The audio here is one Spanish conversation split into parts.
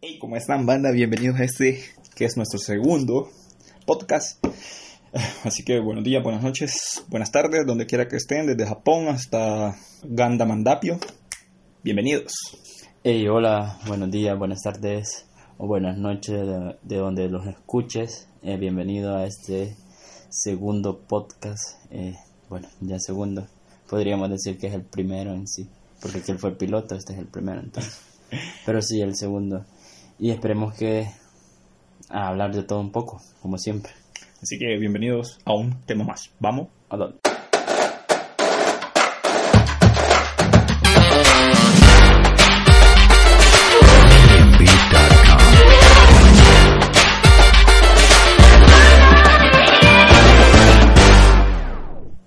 Hey, ¿cómo están, banda? Bienvenidos a este que es nuestro segundo podcast. Así que buenos días, buenas noches, buenas tardes, donde quiera que estén, desde Japón hasta Ganda Mandapio. Bienvenidos. Hey, hola, buenos días, buenas tardes o buenas noches de, de donde los escuches. Eh, bienvenido a este segundo podcast. Eh, bueno, ya segundo. Podríamos decir que es el primero en sí, porque aquel fue el piloto, este es el primero entonces. Pero sí, el segundo. Y esperemos que a hablar de todo un poco, como siempre. Así que bienvenidos a un tema más. Vamos a darle.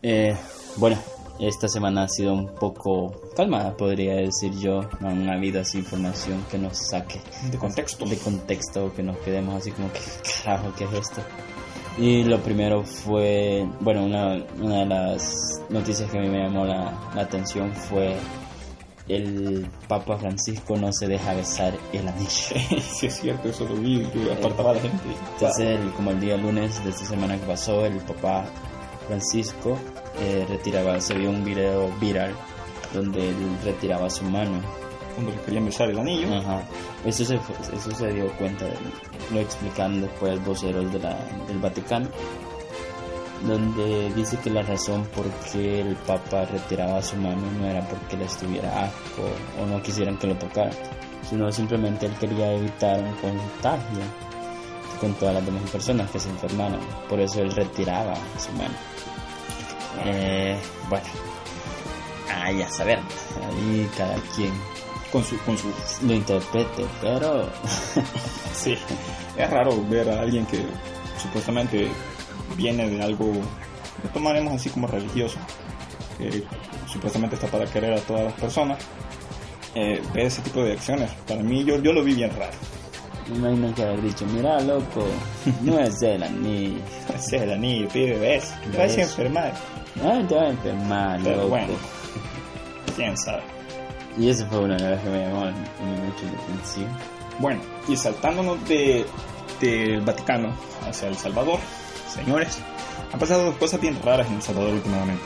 Eh, bueno, esta semana ha sido un poco calmada, podría decir yo. No han habido así información que nos saque De contexto. de contexto, que nos quedemos así como que carajo, ¿qué es esto? Y lo primero fue, bueno, una, una de las noticias que a mí me llamó la, la atención fue el Papa Francisco no se deja besar el anillo. sí, es cierto, eso lo vi, que apartaba a la gente. Entonces, el- como el día lunes de esta semana que pasó, el Papa Francisco eh, retiraba, se vio un video viral donde él retiraba su mano. Cuando le querían besar el anillo. Ajá. Eso se, fue- eso se dio cuenta, de- lo explican después voceros de la, del Vaticano, donde dice que la razón por qué el Papa retiraba su mano no era porque le estuviera asco o no quisieran que lo tocara, sino simplemente él quería evitar un contagio con todas las demás personas que se enfermaran. Por eso él retiraba su mano. Eh, bueno, ah, ya saber, ahí cada quien Con su, con su lo interprete, pero Sí, es raro ver a alguien que supuestamente viene de algo, lo tomaremos así como religioso, que supuestamente está para querer a todas las personas, eh, ver ese tipo de acciones. Para mí, yo, yo lo vi bien raro. me imagino que haber dicho, mira loco, no es el anillo, Ese es el anillo, pide beso, te vas a enfermar, ay te vas a enfermar, Pero loco. bueno. quién sabe. Y eso fue una de las que me llamó mucho la atención. Bueno, y saltándonos de del Vaticano hacia El Salvador, señores, han pasado dos cosas bien raras en El Salvador últimamente.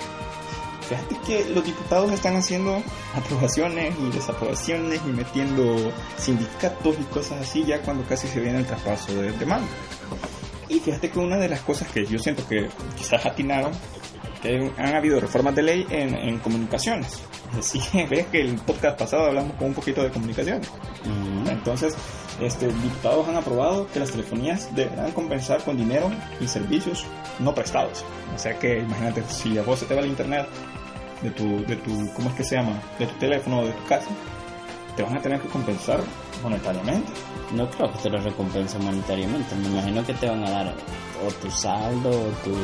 Fíjate que los diputados están haciendo aprobaciones y desaprobaciones y metiendo sindicatos y cosas así ya cuando casi se viene el traspaso de, de mando. Y fíjate que una de las cosas que yo siento que quizás atinaron, que han habido reformas de ley en, en comunicaciones. Así ves que el podcast pasado hablamos con un poquito de comunicaciones. Entonces, este, diputados han aprobado que las telefonías deberán compensar con dinero y servicios no prestados. O sea que, imagínate, si a vos se te va el internet de tu, de tu, ¿cómo es que se llama? De tu teléfono o de tu casa, te van a tener que compensar monetariamente. No creo que te lo recompensen monetariamente, me imagino que te van a dar o tu saldo, o tu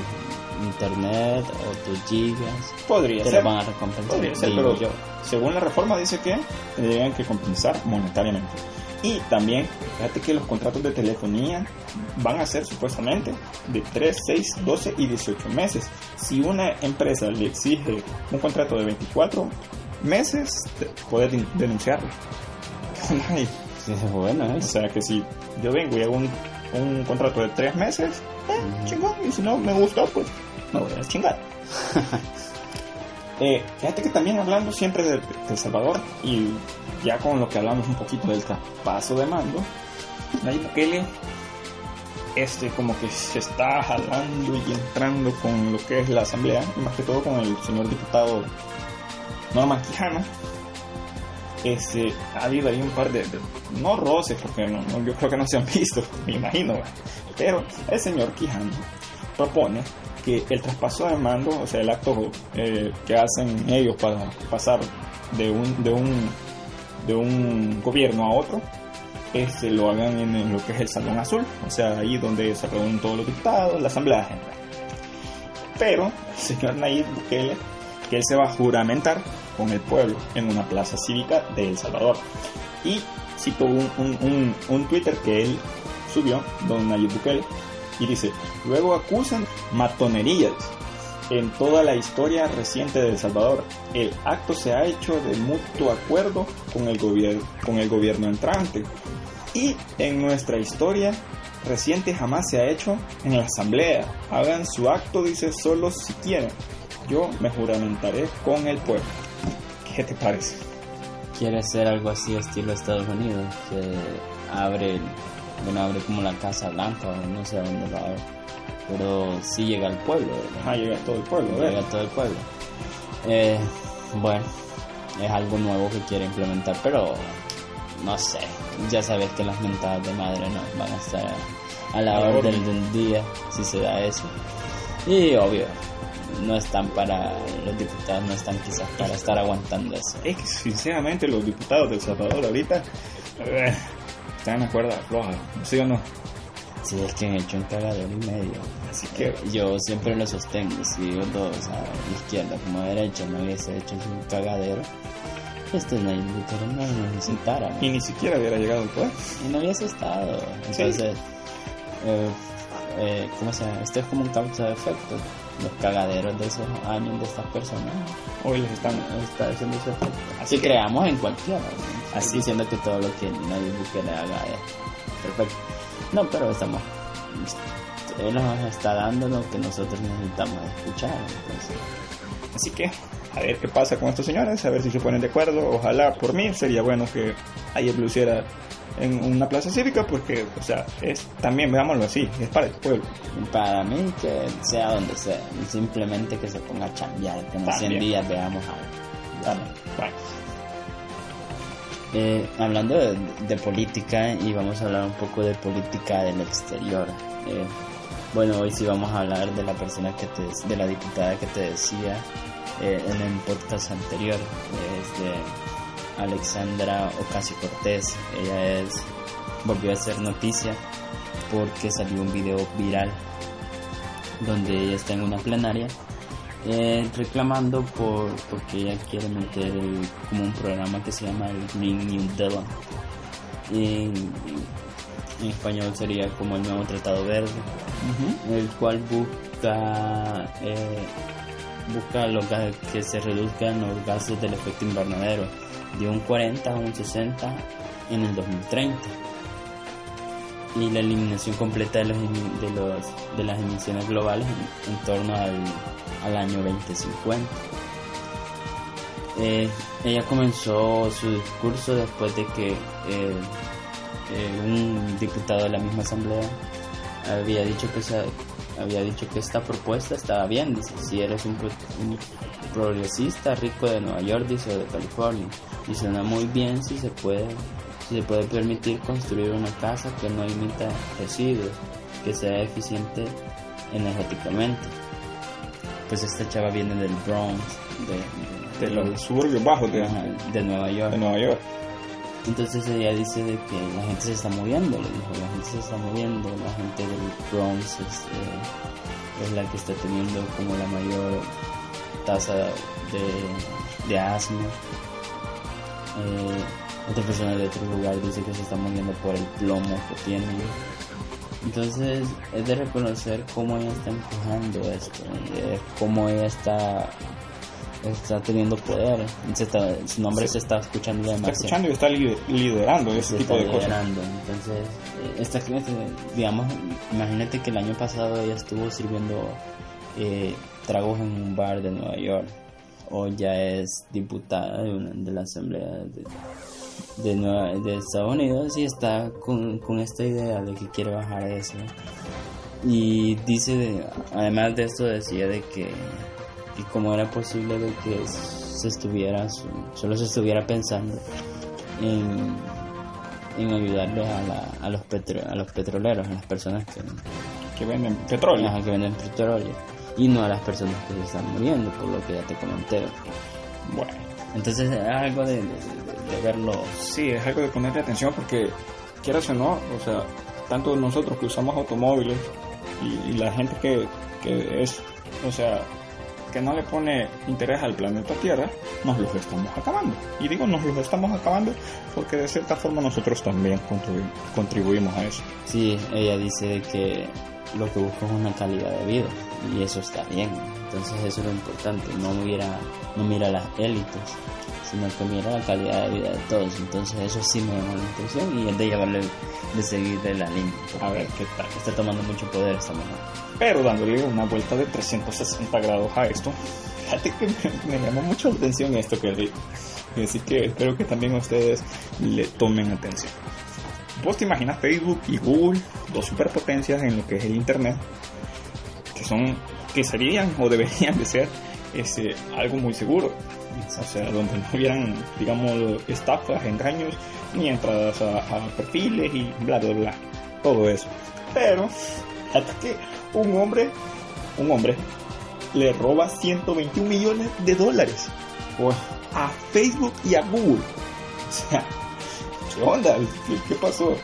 internet, o tus gigas, Podría te ser. lo van a recompensar. Podría ser, digo pero yo. según la reforma dice que tendrían que compensar monetariamente. Y también, fíjate que los contratos de telefonía van a ser supuestamente de 3, 6, 12 y 18 meses. Si una empresa le exige un contrato de 24 meses, puedes den- denunciarlo. Sí, bueno, O ¿eh? sea que si yo vengo y hago un, un contrato de 3 meses, eh, chingón. Y si no me gustó, pues me voy a chingar. Fíjate que también hablando siempre de, El Salvador y ya con lo que hablamos un poquito del traspaso de mando, Nayib Bukele este como que se está jalando y entrando con lo que es la asamblea y más que todo con el señor diputado Norman Quijano este, ha habido ahí un par de, no roces porque no, yo creo que no se han visto me imagino pero el señor Quijano propone que el traspaso de mando o sea el acto eh, que hacen ellos para pasar de un de un de un gobierno a otro este, lo hagan en, lo que es el Salón Azul, o sea, ahí donde se reúnen todos los diputados, la Asamblea General. Pero el señor Nayib Bukele, que él se va a juramentar con el pueblo en una plaza cívica de El Salvador. Y cito un, un, un, un Twitter que él subió, don Nayib Bukele, y dice, luego acusan matonerías en toda la historia reciente de El Salvador. El acto se ha hecho de mutuo acuerdo con el, con el gobierno entrante. Y en nuestra historia reciente jamás se ha hecho en la asamblea. Hagan su acto, dice, solo si quieren. Yo me juramentaré con el pueblo. ¿Qué te parece? Quiere hacer algo así estilo Estados Unidos, que abre, bueno, abre como la Casa Blanca, o no sé a dónde lo abre, pero sí llega al pueblo. ¿verdad? Ah, llega todo el pueblo, llega ¿verdad? a todo el pueblo. Eh, bueno, es algo nuevo que quiere implementar, pero no sé, ya sabes que las mentadas de madre no van a estar a, a la A la orden orden. del día si se da eso. Y obvio, no están para, los diputados no están quizás para estar aguantando eso. Es que sinceramente los diputados de El Salvador ahorita están en la cuerda floja, ¿sí o no? Si es que han hecho un cagadero y medio. Así que Yo siempre lo sostengo, si los dos, a la izquierda como a la derecha, no hubiese hecho un cagadero, este no no lo necesitara. y ni siquiera hubiera llegado poder. Y no hubiese estado. Entonces, eh, eh, ¿cómo se llama? Esto es como un causa de efecto. Los cagaderos de esos años de estas personas Hoy les están está haciendo su efecto. Así Así que- creamos en cualquiera. ¿no? Así. Diciendo que todo lo que nadie quiere haga es perfecto. No, pero estamos. Él nos está dando lo que nosotros necesitamos escuchar. Entonces, Así que, a ver qué pasa con estos señores, a ver si se ponen de acuerdo. Ojalá, por mí, sería bueno que ayer lo hiciera en una plaza cívica, porque, o sea, es también, veámoslo así, es para el pueblo. para mí, que sea donde sea, simplemente que se ponga a chambear, que en los 100 También. días veamos algo. Bueno, Eh, hablando de, de política y vamos a hablar un poco de política del exterior. Eh, bueno, hoy sí vamos a hablar de la persona que te, de la diputada que te decía eh, en el podcast anterior, es de Alexandra Ocasio Cortés. Ella es volvió a hacer noticia porque salió un video viral donde ella está en una plenaria eh, reclamando por porque ella quiere meter el- como un programa que se llama el Green New Deal en, en español sería como el nuevo tratado verde el cual busca eh, busca los ga- que se reduzcan los gases del efecto invernadero de un 40 a un 60 en el 2030 y la eliminación completa de, los, de, los, de las emisiones globales en, en torno al, al año 2050. Eh, ella comenzó su discurso después de que eh, eh, un diputado de la misma asamblea había dicho que esa- había dicho que esta propuesta estaba bien, dice, si eres un, un progresista rico de Nueva York, dice, o de California, y suena muy bien si se puede, se puede permitir construir una casa que no emita residuos, que sea eficiente energéticamente. Pues esta chava viene del Bronx, de, de los suburbios bajos de, Nueva York. de Nueva York. Entonces ella dice de que la gente se está moviendo, le dijo, la gente se está moviendo, la gente del Bronx es, eh, es la que está teniendo como la mayor tasa de, de asma. Eh, otra persona de otro lugar dice que se está moviendo por el plomo que tienen. Entonces es de reconocer cómo ella está empujando esto, eh, cómo ella está está teniendo poder, se está- su nombre se está escuchando Está demasiado escuchando y está li- liderando ese se tipo está de cosas. Entonces, eh, esta gente, digamos, imagínate que el año pasado ella estuvo sirviendo eh, tragos en un bar de Nueva York. Hoy ya es diputada de, una- de la Asamblea de, de, Nueva- de Estados Unidos y está con, con esta idea de que quiere bajar eso. Y dice, de- además de esto, decía de que, que cómo era posible de que se estuviera, solo se estuviera pensando en, en ayudarle a, la- a, los petro- a los petroleros, a las personas que, Que venden petróleo. ajá, que venden petróleo y no a las personas que se están muriendo, por lo que ya te comenté. Bueno, Entonces es algo de, de- de- verlo. sí, es algo de ponerle atención porque, quieras o no, o sea, tanto nosotros que usamos automóviles y, y la gente que, que es, o sea, que no le pone interés al planeta Tierra, nos los estamos acabando. Y digo, nos los estamos acabando porque de cierta forma nosotros también contribu- contribuimos a eso. Sí, ella dice que lo que busca es una calidad de vida y eso está bien. Entonces eso es lo importante, no mira, no mira las élites, sino que mira la calidad de vida de todos. Entonces eso sí me llama la atención y es de llevarle, de seguirle la línea. A ver qué tal. Está tomando mucho poder esta mujer. Pero dándole una vuelta de 360 grados a esto, fíjate que me, me llamó mucho la atención esto que leí. Así que espero que también ustedes le tomen atención. Vos te imaginas Facebook y Google, dos superpotencias en lo que es el Internet, que son, que serían o deberían de ser este, algo muy seguro. O sea, donde no hubieran, digamos, estafas, engaños, ni entradas a, a perfiles y bla, bla, bla. Todo eso. Pero, hasta que un hombre, un hombre, le roba 121 millones de dólares a Facebook y a Google. O sea, ¿qué onda? ¿Qué, qué pasó?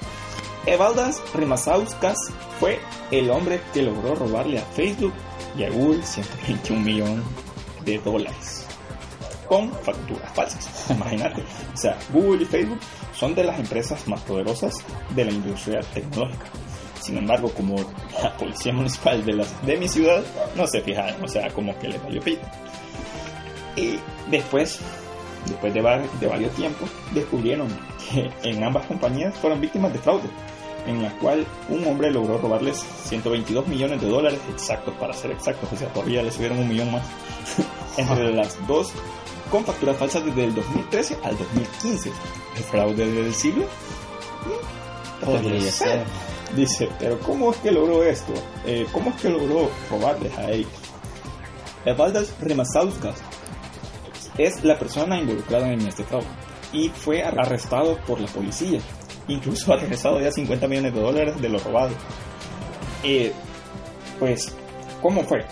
Evaldas Remasauskas fue el hombre que logró robarle a Facebook y a Google 121 millones de dólares con facturas falsas. Imagínate. O sea, Google y Facebook son de las empresas más poderosas de la industria tecnológica. Sin embargo, como la policía municipal de, las, de mi ciudad no se fijaron, o sea, como que le valió pito. Y después, después de, de varios tiempos, descubrieron que en ambas compañías fueron víctimas de fraude, en la cual un hombre logró robarles 122 millones de dólares exactos, para ser exactos, o sea, todavía le subieron un millón más entre las dos con facturas falsas desde el 2013 al 2015. ¿El fraude del siglo? Mm, Podría ser. Dice, pero ¿cómo es que logró esto? Eh, ¿Cómo es que logró robarles a ellos? Evaldas Remasauskas es la persona involucrada en este fraude y fue arrestado por la policía. Incluso ha regresado ya 50 millones de dólares de lo robado. Pues, ¿cómo fue?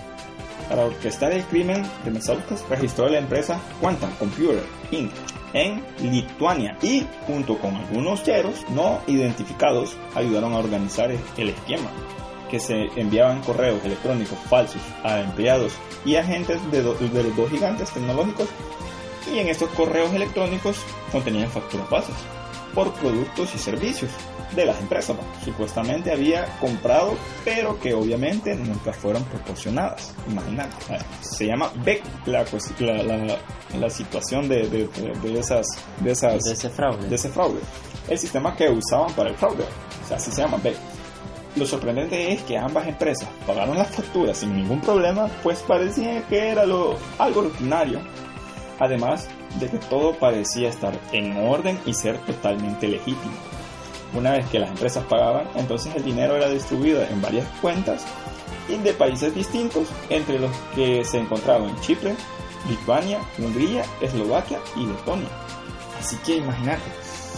Para orquestar el crimen, Remasauskas registró la empresa Quantum Computer Inc. en Lituania y, junto con algunos cheros no identificados, ayudaron a organizar el esquema, que se enviaban correos electrónicos falsos a empleados y agentes de, de los dos gigantes tecnológicos y en estos correos electrónicos contenían facturas falsas por productos y servicios de las empresas. ¿no? Supuestamente había comprado, pero que obviamente nunca fueron proporcionadas. Imagínate. Se llama BEC la, la, la- la situación de, de- de- de esas, de esas De ese fraude. de ese fraude. El sistema que usaban para el fraude. O sea, así se llama BEC. Lo sorprendente es que ambas empresas pagaron las facturas sin ningún problema, pues parecía que era lo, algo rutinario. Además de que todo parecía estar en orden y ser totalmente legítimo. Una vez que las empresas pagaban, entonces el dinero era distribuido en varias cuentas y de países distintos, entre los que se encontraban Chipre, Lituania, Hungría, Eslovaquia y Letonia. Así que imagínate,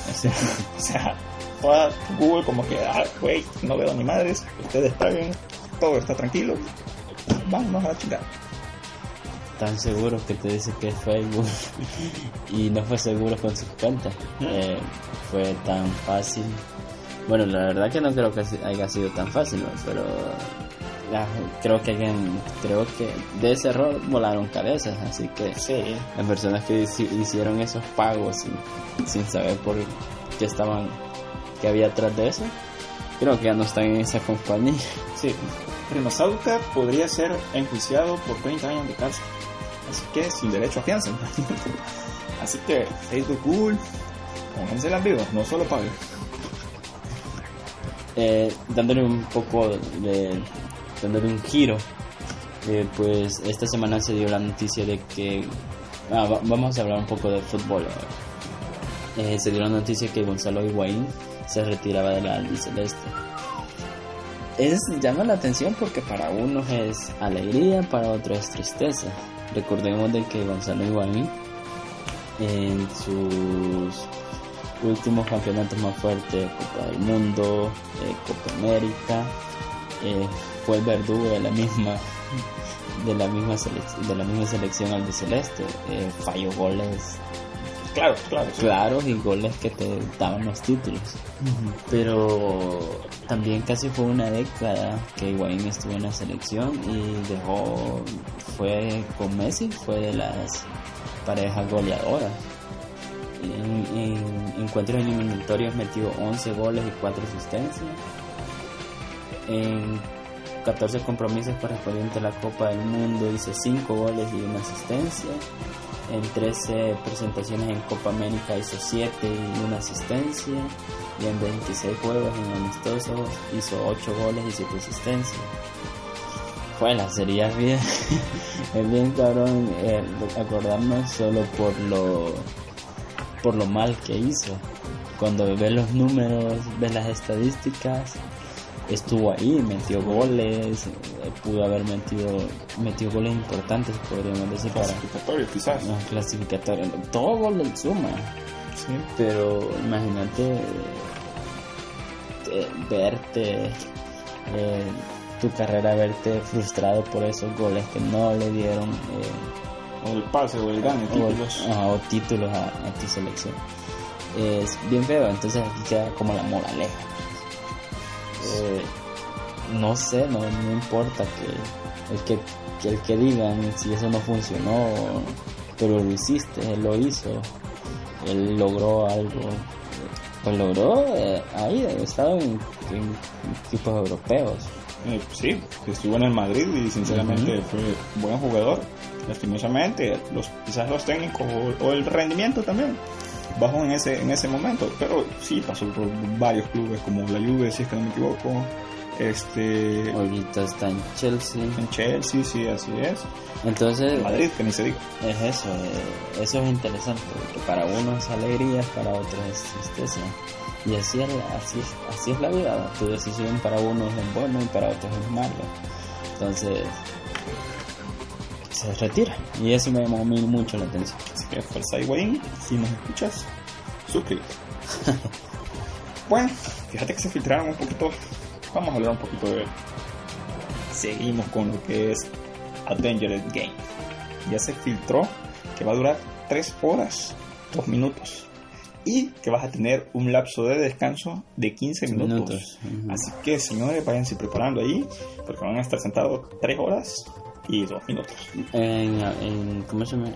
o sea, o sea, toda Google como que, ah, güey, no veo ni madres, ustedes paguen, todo está tranquilo, vámonos a la chingada. Tan seguro que te dice que es Facebook y no fue seguro con sus cuentas. Eh, fue tan fácil. Bueno, la verdad que no creo que haya sido tan fácil, ¿no? pero la- creo que alguien, creo que de ese error volaron cabezas, así que Sí, las personas que hici- hicieron esos pagos sin, sin saber por qué estaban, qué había atrás de eso, creo que ya no están en esa compañía. sí. Rimasauca podría ser enjuiciado por 30 años de cárcel. Así que sin derecho a fianza. Así que Facebook, Google, pónganse las vivas, no solo paguen. eh, dándole un poco de dándole un giro eh, pues esta semana se dio la noticia de que ah, va- vamos a hablar un poco de fútbol. Eh, se dio la noticia que Gonzalo Higuaín se retiraba de la albiceleste es llama la atención porque para unos es alegría para otros es tristeza recordemos de que Gonzalo Higuaín en sus últimos campeonatos más fuertes, Copa del Mundo, Copa América, eh, fue el verdugo de la misma de la misma de la misma selección eh, falló goles Claro, claro. sí. claros y goles que te daban los títulos. Pero también casi fue una década que Higuaín estuvo en la selección y dejó, fue con Messi, fue de las parejas goleadoras. En, en encuentros eliminatorios metió 11 goles y 4 asistencias. En 14 compromisos correspondientes a la Copa del Mundo, hizo 5 goles y una asistencia. En 13 presentaciones en Copa América hizo 7 y una asistencia. Y en 26 juegos en amistosos hizo 8 goles y 7 asistencias. Bueno, sería bien, es bien cabrón eh, acordarnos solo por lo, por lo mal que hizo. Cuando ves los números, ves las estadísticas, estuvo ahí, metió goles, eh, pudo haber metido, metió goles importantes, podríamos decir, clasificatorio quizás. No, clasificatorio, todo gol del suma. Sí. Pero imagínate eh, verte, eh, tu carrera, verte frustrado por esos goles que no le dieron. Eh, o el pase o el gane, títulos. O, ajá, o títulos a, a, tu selección. Es bien feo, entonces aquí queda como la moraleja. Eh, no sé, no, no importa que el que, que el que digan si eso no funcionó, pero lo hiciste, él lo hizo, él logró algo, pues logró eh, ahí, ha estado en, en, equipos europeos. Eh, sí, estuvo en el Madrid y sinceramente uh -huh. fue buen jugador. Lastimosamente, los, quizás los técnicos o, o, el rendimiento también bajó en ese en ese momento, pero sí pasó por varios clubes como la Juve, si es que no me equivoco. Este ahorita está en Chelsea. En Chelsea, sí, así es. Entonces, en Madrid, que ni se diga. Es eso, eh, eso es interesante, porque para uno es alegría, para otro es tristeza. Y así es, así, es, así es la vida, tu decisión para uno es bueno y para otros es malo. Entonces, se retira. Y eso me llamó mucho la atención. Así que fuerza Higuaín, si nos escuchas, suscríbete. bueno, fíjate que se filtraron un poquito. Vamos a hablar un poquito de. Seguimos con lo que es Avengers Game. Ya se filtró que va a durar 3 horas, 2 minutos. Y que vas a tener un lapso de descanso de 15 minutos. minutos. Uh -huh. Así que, señores, váyanse preparando ahí, porque van a estar sentados 3 horas y 2 minutos. En, en, ¿Cómo se llama?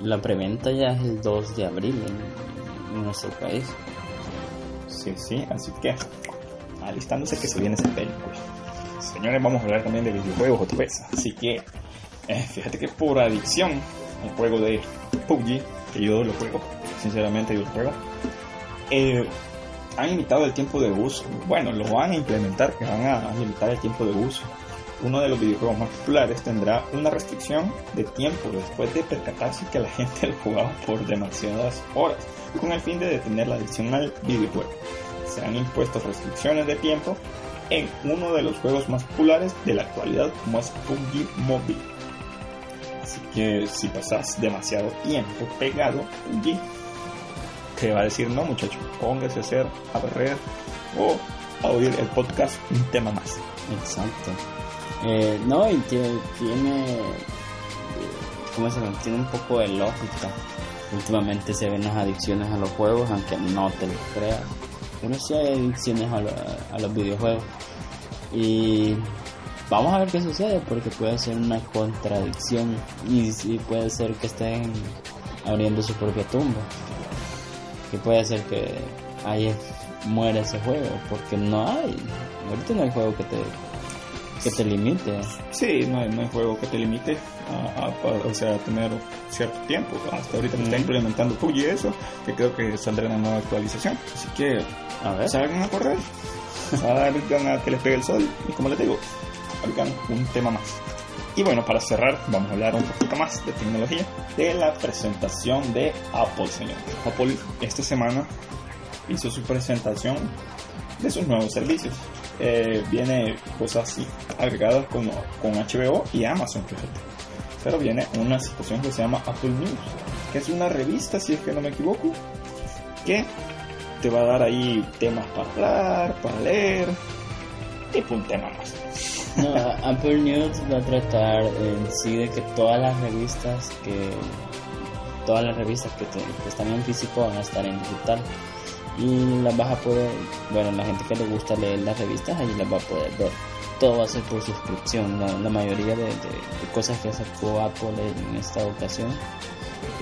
La preventa ya es el 2 de abril en, en nuestro país. Sí, sí, así que alistándose que se viene esa película. Señores, vamos a hablar también de videojuegos otra vez. Así que, eh, fíjate que por adicción, el juego de PUBG, que yo lo juego, sinceramente yo lo juego, eh, han limitado el tiempo de uso. Bueno, lo van a implementar, que van a limitar el tiempo de uso uno de los videojuegos más populares tendrá una restricción de tiempo después de percatarse que la gente lo jugaba por demasiadas horas, con el fin de detener la adicción al videojuego. Se han impuesto restricciones de tiempo en uno de los juegos más populares de la actualidad, como es PUBG Mobile. Así que si pasas demasiado tiempo pegado PUBG, te va a decir no muchacho, póngase a hacer, a barrer o a oír el podcast un tema más. Exacto. Eh, no, y tiene, tiene ¿cómo se? Tiene un poco de lógica. Últimamente se ven las adicciones a los juegos, aunque no te lo creas. Pero sí hay adicciones a, lo, a los videojuegos. Y vamos a ver qué sucede, porque puede ser una contradicción. Y sí puede ser que estén abriendo su propia tumba. Que puede ser que ahí muera ese juego, porque no hay. Ahorita no hay juego que te que te limite. Sí, no hay, no hay juego que te limite a, a, a, o sea, a tener cierto tiempo. Hasta ahorita mm. está implementando PUBG eso, que creo que saldrá una nueva actualización. Así que, a ver. salgan a correr, salgan a que les pegue el sol y como les digo, salgan un tema más. Y bueno, para cerrar, vamos a hablar un poquito más de tecnología, de la presentación de Apple, señor. Apple esta semana hizo su presentación de sus nuevos servicios eh, viene cosas así agregadas como con HBO y Amazon, fíjate. Pero viene una situación que se llama Apple News, que es una revista, si es que no me equivoco, que te va a dar ahí temas para hablar, para leer, tipo un tema más. Apple News va a tratar en sí de que todas las revistas que todas las revistas que, te, que están en físico van a estar en digital y las vas a poder, bueno, la gente que le gusta leer las revistas, ahí las va a poder ver. Todo va a ser por suscripción. La, la mayoría de, de, cosas que sacó Apple en esta ocasión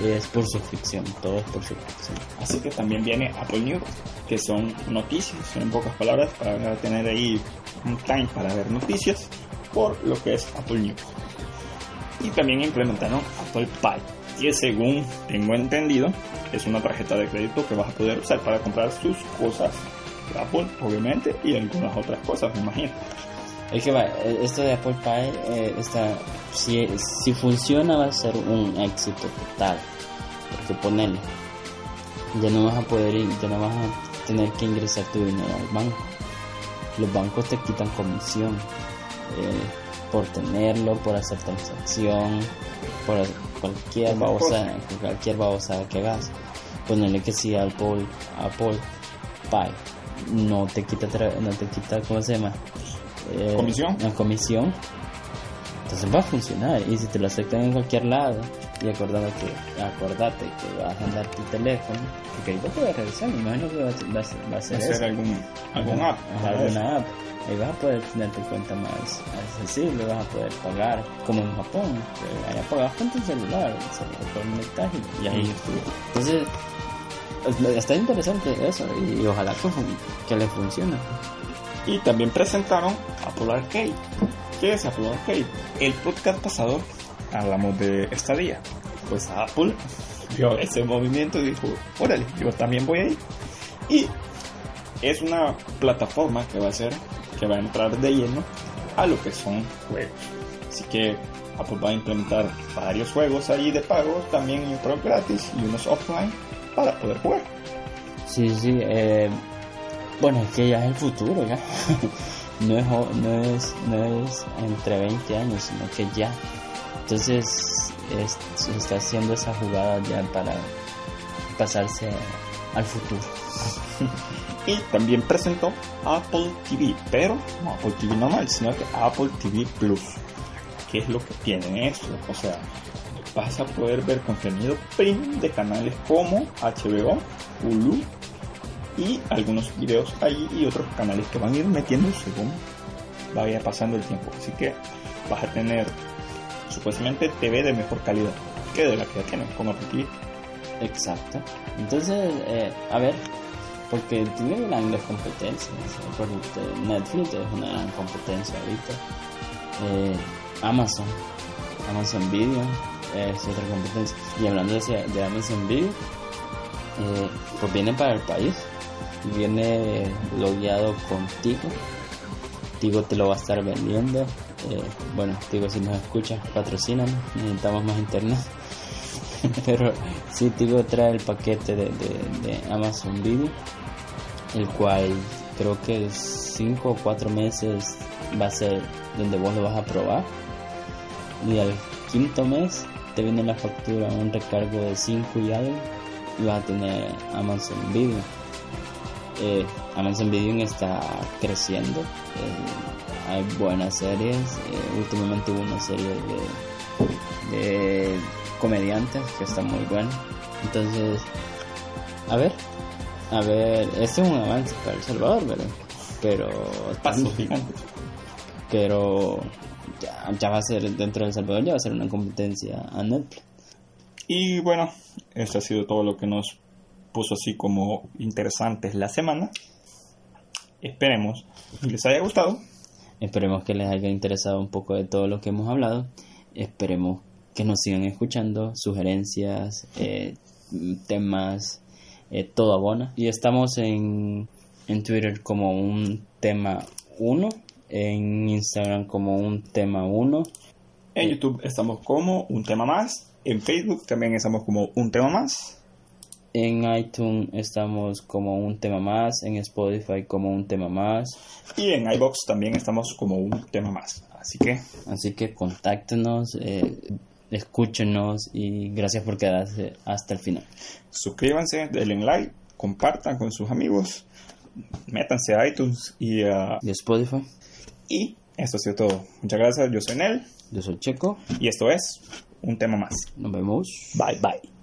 es por suscripción. Todo es por suscripción. Así que también viene Apple News, que son noticias, en pocas palabras, para tener ahí un time para ver noticias por lo que es Apple News. Y también implementaron Apple Pay, que según tengo entendido es una tarjeta de crédito que vas a poder usar para comprar sus cosas de Apple, obviamente, y algunas otras cosas, me imagino. Es que va, eh, esto de Apple Pie eh, está, si, si funciona va a ser un éxito total. Porque ponele, ya no vas a poder ir, ya no vas a tener que ingresar tu dinero al banco. Los bancos te quitan comisión eh, por tenerlo, por hacer transacción, por cualquier babosa, cualquier babosa que hagas. Ponele que si Apple, Apple Pie no te quita, no te quita, ¿cómo se llama? eh, comisión. En comisión. Entonces va a funcionar. Y si te lo aceptan en cualquier lado, y acordate que, acordate que vas a andar tu teléfono, porque ahí vas a poder revisar, me imagino que va, a, va a ser algún, algún app. alguna app. Ahí vas a poder tener tu cuenta más accesible, vas a poder pagar, como en Japón, que allá pagas con tu celular, celular y, y ahí estuvo. Entonces, está interesante eso, y, y ojalá que, que le funcione. Y también presentaron Apple Arcade. ¿Qué es Apple Arcade? El podcast pasado hablamos de esta día. Pues Apple vio ese movimiento y dijo, órale, yo también voy a ir. Y es una plataforma que va a ser, que va a entrar de lleno a lo que son juegos. Así que Apple va a implementar varios juegos ahí de pago, también otros gratis y unos offline para poder jugar. Sí, sí, eh, bueno, es que ya es el futuro, ya. no, es, no, es, no es entre 20 años, sino que ya. Entonces se está haciendo esa jugada ya para pasarse al futuro. y también presentó Apple TV, pero no Apple TV normal, sino que Apple TV Plus. ¿Qué es lo que tiene esto? O sea, vas a poder ver contenido premium de canales como HBO, Hulu, y algunos videos ahí y otros canales que van a ir metiendo según vaya pasando el tiempo. Así que vas a tener supuestamente TV de mejor calidad que de la que ya tienen como TV. Exacto. Entonces, eh, a ver, porque tiene grandes competencias. Netflix es una gran competencia ahorita. Eh, Amazon, Amazon Video es otra competencia. Y hablando de, de Amazon Video, eh, pues viene para el país viene logueado con Tigo. Tigo te lo va a estar vendiendo. Eh, bueno, Tigo si nos escucha, patrocinan, necesitamos más internet. Pero sí, Tigo trae el paquete de, Amazon Video, el cual creo que 5 o 4 meses va a ser donde vos lo vas a probar. Y al quinto mes te viene la factura, un recargo de 5 y algo, y vas a tener Amazon Video eh, Amazon Video está creciendo. Eh, hay buenas series. Eh, últimamente hubo una serie de, de comediantes que está muy buena. Entonces, a ver, a ver, este es un avance para El Salvador, ¿verdad? Pero. Paso Pero ya, ya, va a ser, dentro de El Salvador, ya va a ser una competencia a Netflix. Y bueno, esto ha sido todo lo que nos puso así como interesantes la semana. Esperemos que les haya gustado. Esperemos que les haya interesado un poco de todo lo que hemos hablado. Esperemos que nos sigan escuchando, sugerencias, eh, temas, eh, todo abona. Y estamos en, en Twitter como un tema 1, en Instagram como un tema 1. En YouTube estamos como un tema más. En Facebook también estamos como un tema más. En iTunes estamos como un tema más, en Spotify como un tema más. Y en iBox también estamos como un tema más. Así que... Así que contáctenos, eh, escúchenos y gracias por quedarse hasta el final. Suscríbanse, denle like, compartan con sus amigos, métanse a iTunes y a... Spotify. Y esto ha sido todo. Muchas gracias, yo soy Nel. Yo soy Checo. Y esto es un tema más. Nos vemos. Bye bye.